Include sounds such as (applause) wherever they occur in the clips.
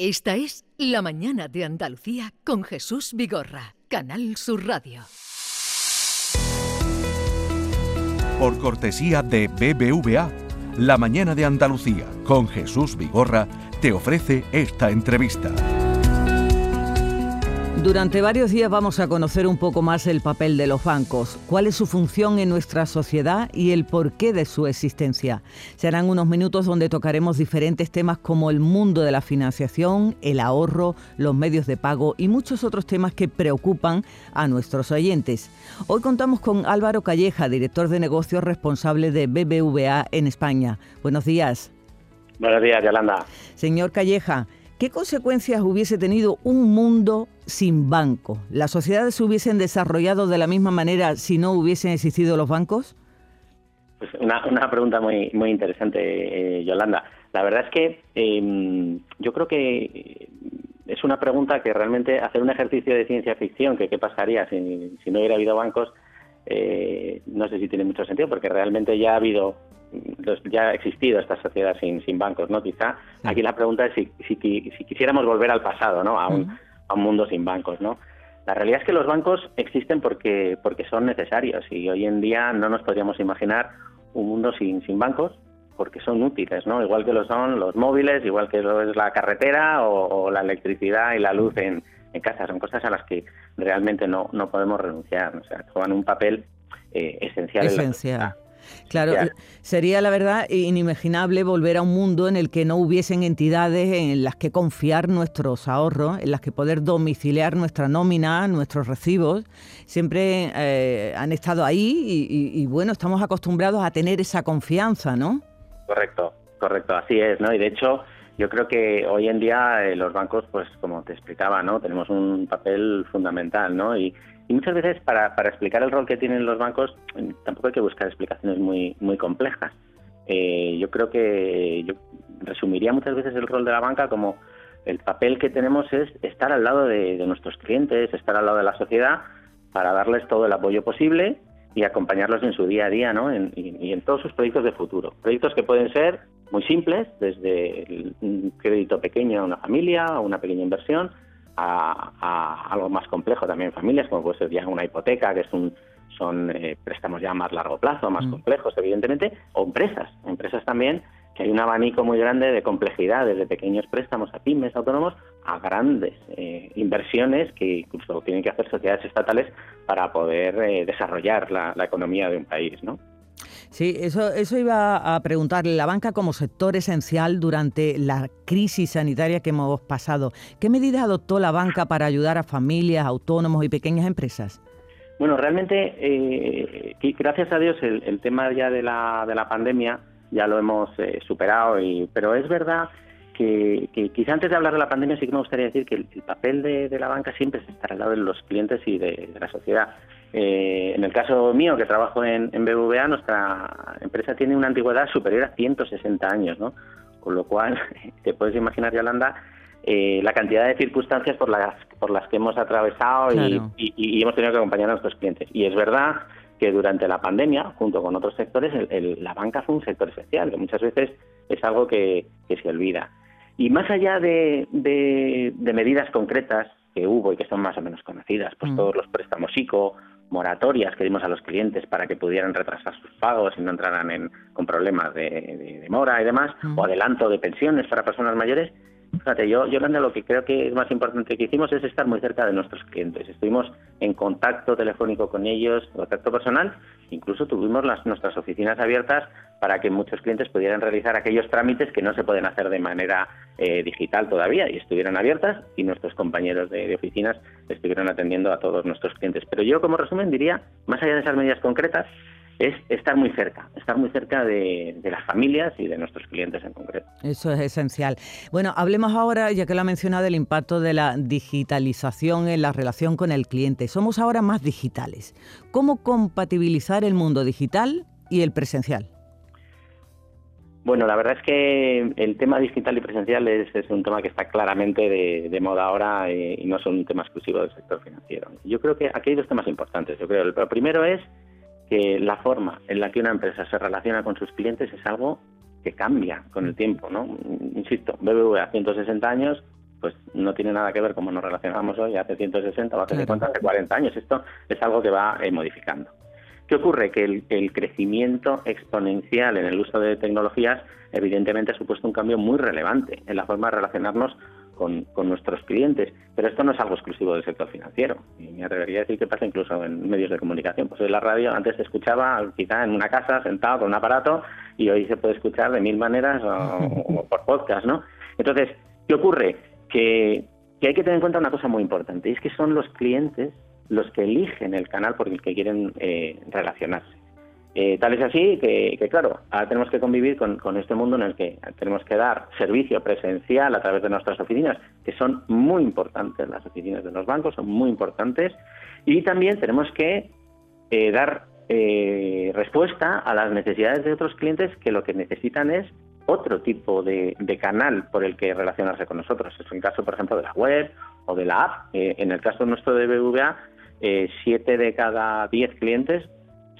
Esta es La Mañana de Andalucía con Jesús Vigorra, Canal Sur Radio. Por cortesía de BBVA, La Mañana de Andalucía con Jesús Vigorra te ofrece esta entrevista. Durante varios días vamos a conocer un poco más el papel de los bancos, cuál es su función en nuestra sociedad y el porqué de su existencia. Serán unos minutos donde tocaremos diferentes temas como el mundo de la financiación, el ahorro, los medios de pago y muchos otros temas que preocupan a nuestros oyentes. Hoy contamos con Álvaro Calleja, director de negocios responsable de BBVA en España. Buenos días. Buenos días, Yolanda. Señor Calleja, ¿Qué consecuencias hubiese tenido un mundo sin banco? ¿Las sociedades se hubiesen desarrollado de la misma manera si no hubiesen existido los bancos? Pues una, pregunta muy, muy interesante, eh, Yolanda. La verdad es que em, yo creo que es una pregunta que realmente hacer un ejercicio de ciencia ficción, que qué pasaría si, si no hubiera habido bancos, eh, no sé si tiene mucho sentido, porque realmente ya ha habido ya ha existido esta sociedad sin, sin bancos, ¿no? Quizá aquí la pregunta es si, si, quisiéramos volver al pasado, ¿no? A un, a un mundo sin bancos, ¿no? La realidad es que los bancos existen porque, porque son necesarios y hoy en día no nos podríamos imaginar un mundo sin, sin bancos porque son útiles, ¿no? Igual que lo son los móviles, igual que lo es la carretera o, la electricidad y la luz en, en, casa. Son cosas a las que realmente no, no podemos renunciar. O sea, juegan un papel eh, esencial. Esencial. En la Claro, sería la verdad inimaginable volver a un mundo en el que no hubiesen entidades en las que confiar nuestros ahorros, en las que poder domiciliar nuestra nómina, nuestros recibos. Siempre eh, han estado ahí y, bueno, estamos acostumbrados a tener esa confianza, ¿no? Correcto, correcto, así es, ¿no? Y de hecho, yo creo que hoy en día eh, los bancos, pues como te explicaba, ¿no? Tenemos un papel fundamental, ¿no? Y, y muchas veces para, para explicar el rol que tienen los bancos tampoco hay que buscar explicaciones muy, muy complejas. Eh, yo creo que yo resumiría muchas veces el rol de la banca como el papel que tenemos es estar al lado de, nuestros clientes, estar al lado de la sociedad para darles todo el apoyo posible y acompañarlos en su día a día ¿no? y, en todos sus proyectos de futuro. Proyectos que pueden ser muy simples, desde un crédito pequeño a una familia, a una pequeña inversión, a, algo más complejo también en familias, como puede ser ya una hipoteca, que es un, son eh, préstamos ya más largo plazo, más mm. complejos, evidentemente, o empresas, empresas también, que hay un abanico muy grande de complejidad, desde pequeños préstamos a pymes, autónomos, a grandes eh, inversiones que incluso tienen que hacer sociedades estatales para poder eh, desarrollar la, la economía de un país, ¿no? Sí, eso, eso iba a preguntarle. La banca como sector esencial durante la crisis sanitaria que hemos pasado, ¿qué medidas adoptó la banca para ayudar a familias, autónomos y pequeñas empresas? Bueno, realmente, eh, gracias a Dios, el, tema ya de la, de la pandemia ya lo hemos eh, superado, y, pero es verdad que, quizá antes de hablar de la pandemia sí que me gustaría decir que el, papel de, la banca siempre es estar al lado de los clientes y de la sociedad. Eh, en el caso mío, que trabajo en, BBVA, nuestra empresa tiene una antigüedad superior a 160 años, ¿no? Con lo cual, (laughs) te puedes imaginar, Yolanda, eh, la cantidad de circunstancias por las, por las que hemos atravesado y, hemos tenido que acompañar a nuestros clientes. Y es verdad que durante la pandemia, junto con otros sectores, la banca fue un sector esencial, que muchas veces es algo que, se olvida. Y más allá de, medidas concretas que hubo y que son más o menos conocidas, pues mm. todos los préstamos ICO moratorias que dimos a los clientes para que pudieran retrasar sus pagos y no entraran en, con problemas de, de, mora y demás, o adelanto de pensiones para personas mayores, Fíjate, yo, Yolanda, lo que creo que es más importante que hicimos es estar muy cerca de nuestros clientes. Estuvimos en contacto telefónico con ellos, contacto personal, incluso tuvimos las, nuestras oficinas abiertas para que muchos clientes pudieran realizar aquellos trámites que no se pueden hacer de manera eh, digital todavía y estuvieran abiertas y nuestros compañeros de, de oficinas estuvieron atendiendo a todos nuestros clientes. Pero yo, como resumen, diría, más allá de esas medidas concretas, es estar muy cerca, estar muy cerca de, las familias y de nuestros clientes en concreto. Eso es esencial. Bueno, hablemos ahora, ya que lo ha mencionado, del impacto de la digitalización en la relación con el cliente. Somos ahora más digitales. ¿Cómo compatibilizar el mundo digital y el presencial? Bueno, la verdad es que el tema digital y presencial es, un tema que está claramente de, moda ahora y, no son un tema exclusivo del sector financiero. Yo creo que aquí hay dos temas importantes. Yo creo el primero es que la forma en la que una empresa se relaciona con sus clientes es algo que cambia con el tiempo, ¿no? Insisto, BBVA 160 años, pues no tiene nada que ver cómo nos relacionamos hoy, hace 160 o hace 50, hace 40 años. Esto es algo que va eh, modificando. ¿Qué ocurre? Que el, crecimiento exponencial en el uso de tecnologías evidentemente ha supuesto un cambio muy relevante en la forma de relacionarnos con, nuestros clientes. Pero esto no es algo exclusivo del sector financiero. Y me atrevería a decir que pasa incluso en medios de comunicación. Pues hoy la radio antes se escuchaba quizá en una casa sentado con un aparato y hoy se puede escuchar de mil maneras o, (laughs) por podcast, ¿no? Entonces, ¿qué ocurre? Que, hay que tener en cuenta una cosa muy importante, y es que son los clientes los que eligen el canal por el que quieren eh, relacionarse. Eh, tal es así que, claro, ahora tenemos que convivir con, este mundo en el que tenemos que dar servicio presencial a través de nuestras oficinas, que son muy importantes, las oficinas de los bancos son muy importantes, y también tenemos que eh, dar respuesta a las necesidades de otros clientes que lo que necesitan es otro tipo de, canal por el que relacionarse con nosotros. Es el caso, por ejemplo, de la web o de la app. en el caso nuestro de BVA, siete de cada diez clientes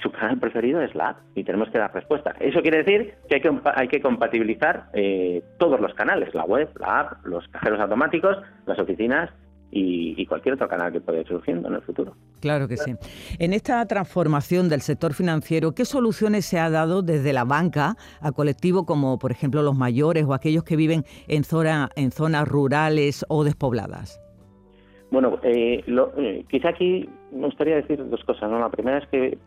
su canal preferido es la app y tenemos que dar respuesta. Eso quiere decir que hay que, hay que compatibilizar eh, todos los canales, la web, la app, los cajeros automáticos, las oficinas y, cualquier otro canal que pueda ir surgiendo en el futuro. Claro que sí. En esta transformación del sector financiero, ¿qué soluciones se ha dado desde la banca a colectivos como, por ejemplo, los mayores o aquellos que viven en, zona, en zonas rurales o despobladas? Bueno, eh, eh, quizá aquí me gustaría decir dos cosas. ¿no? La primera es que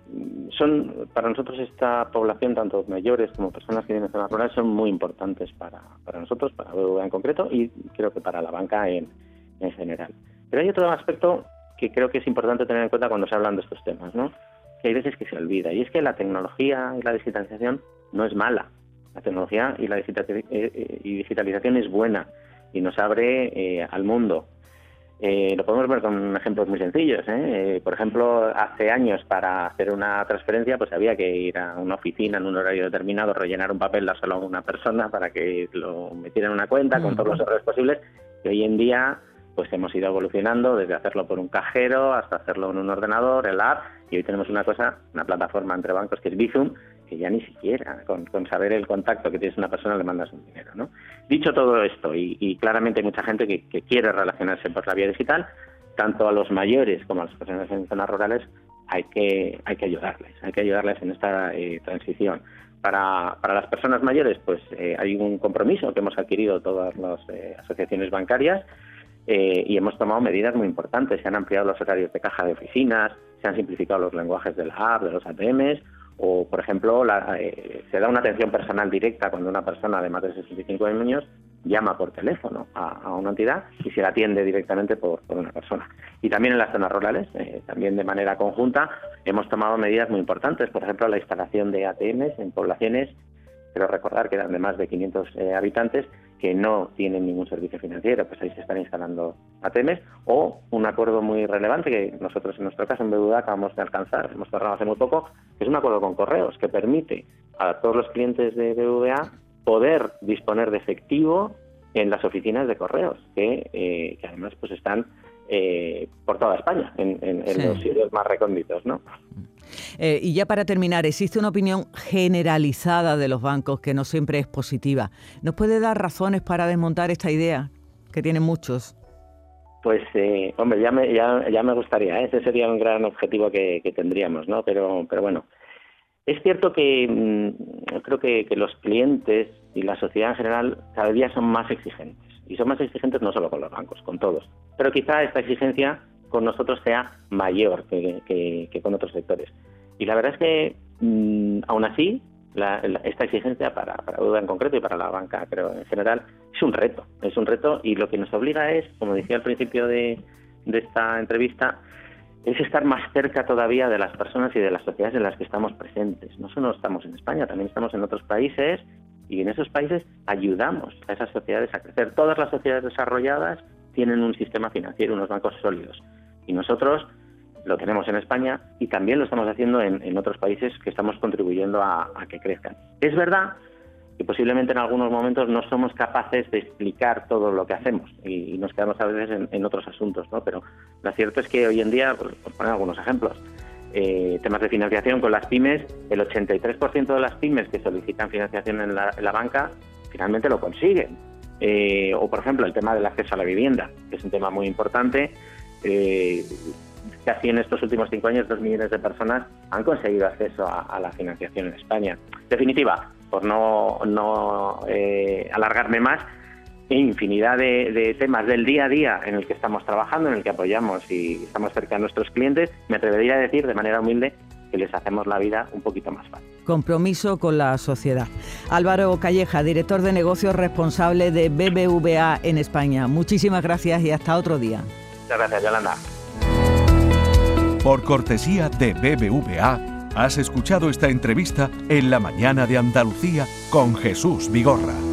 son para nosotros esta población, tanto mayores como personas que viven en zonas rurales, son muy importantes para, para nosotros, para BBVA en concreto y creo que para la banca en, en general. Pero hay otro aspecto que creo que es importante tener en cuenta cuando se hablan de estos temas, ¿no? que hay veces que se olvida, y es que la tecnología y la digitalización no es mala. La tecnología y la eh, digitalización es buena y nos abre al mundo eh, lo podemos ver con ejemplos muy sencillos. ¿eh? ¿eh? por ejemplo, hace años para hacer una transferencia pues había que ir a una oficina en un horario determinado, rellenar un papel, dárselo a una persona para que lo metiera en una cuenta con todos los errores posibles. Y hoy en día pues hemos ido evolucionando desde hacerlo por un cajero hasta hacerlo en un ordenador, el app, y hoy tenemos una cosa, una plataforma entre bancos que es Bizum, que ya ni siquiera con, saber el contacto que tienes una persona le mandas un dinero. ¿no? Dicho todo esto, y, claramente hay mucha gente que, quiere relacionarse por la vía digital, tanto a los mayores como a las personas en zonas rurales hay que, hay que ayudarles, hay que ayudarles en esta eh, transición. Para, para, las personas mayores, pues eh, hay un compromiso que hemos adquirido todas las eh, asociaciones bancarias y hemos tomado medidas muy importantes. Se han ampliado los horarios de caja de oficinas, se han simplificado los lenguajes de la app, de los ATMs, o, por ejemplo, eh, se da una atención personal directa cuando una persona de más de 65 años llama por teléfono a, una entidad y se la atiende directamente por, una persona. Y también en las zonas rurales, eh, también de manera conjunta, hemos tomado medidas muy importantes. Por ejemplo, la instalación de ATMs en poblaciones, pero recordar que eran de más de 500 eh, habitantes, que no tienen ningún servicio financiero, pues ahí se están instalando ATMs, o un acuerdo muy relevante que nosotros en nuestro caso en BBVA acabamos de alcanzar, hemos cerrado hace muy poco, que es un acuerdo con correos que permite a todos los clientes de BBVA poder disponer de efectivo en las oficinas de correos, que, eh, además pues están eh, por toda España, en, los sitios más recónditos, ¿no? Eh, y ya para terminar, existe una opinión generalizada de los bancos que no siempre es positiva. ¿Nos puede dar razones para desmontar esta idea que tienen muchos? Pues, eh, hombre, ya me, ya, ya me gustaría, ¿eh? ese sería un gran objetivo que, tendríamos, ¿no? Pero, pero bueno, es cierto que mm, creo que, que, los clientes y la sociedad en general cada día son más exigentes. Y son más exigentes no solo con los bancos, con todos. Pero quizá esta exigencia con nosotros sea mayor que, con otros sectores. Y la verdad es que, mm, aún así, esta exigencia para, para en concreto y para la banca, pero en general, es un reto. Es un reto y lo que nos obliga es, como decía al principio de, esta entrevista, es estar más cerca todavía de las personas y de las sociedades en las que estamos presentes. No solo estamos en España, también estamos en otros países y en esos países ayudamos a esas sociedades a crecer. Todas las sociedades desarrolladas tienen un sistema financiero, unos bancos sólidos. Y nosotros lo tenemos en España y también lo estamos haciendo en, otros países que estamos contribuyendo a, que crezcan. Es verdad que posiblemente en algunos momentos no somos capaces de explicar todo lo que hacemos y, nos quedamos a veces en, otros asuntos, ¿no? Pero lo cierto es que hoy en día, por, poner algunos ejemplos, eh, temas de financiación con las pymes, el 83% de las pymes que solicitan financiación en la, en la banca finalmente lo consiguen eh, o por ejemplo el tema del acceso a la vivienda, que es un tema muy importante. Eh, casi en estos últimos cinco años dos millones de personas han conseguido acceso a, la financiación en España. Definitiva, por no, eh, alargarme más, infinidad de, temas del día a día en el que estamos trabajando, en el que apoyamos y estamos cerca de nuestros clientes, me atrevería a decir de manera humilde que les hacemos la vida un poquito más fácil. Compromiso con la sociedad. Álvaro Calleja, director de negocios responsable de BBVA en España. Muchísimas gracias y hasta otro día. Muchas gracias, Yolanda. Por cortesía de BBVA, has escuchado esta entrevista en la mañana de Andalucía con Jesús Vigorra.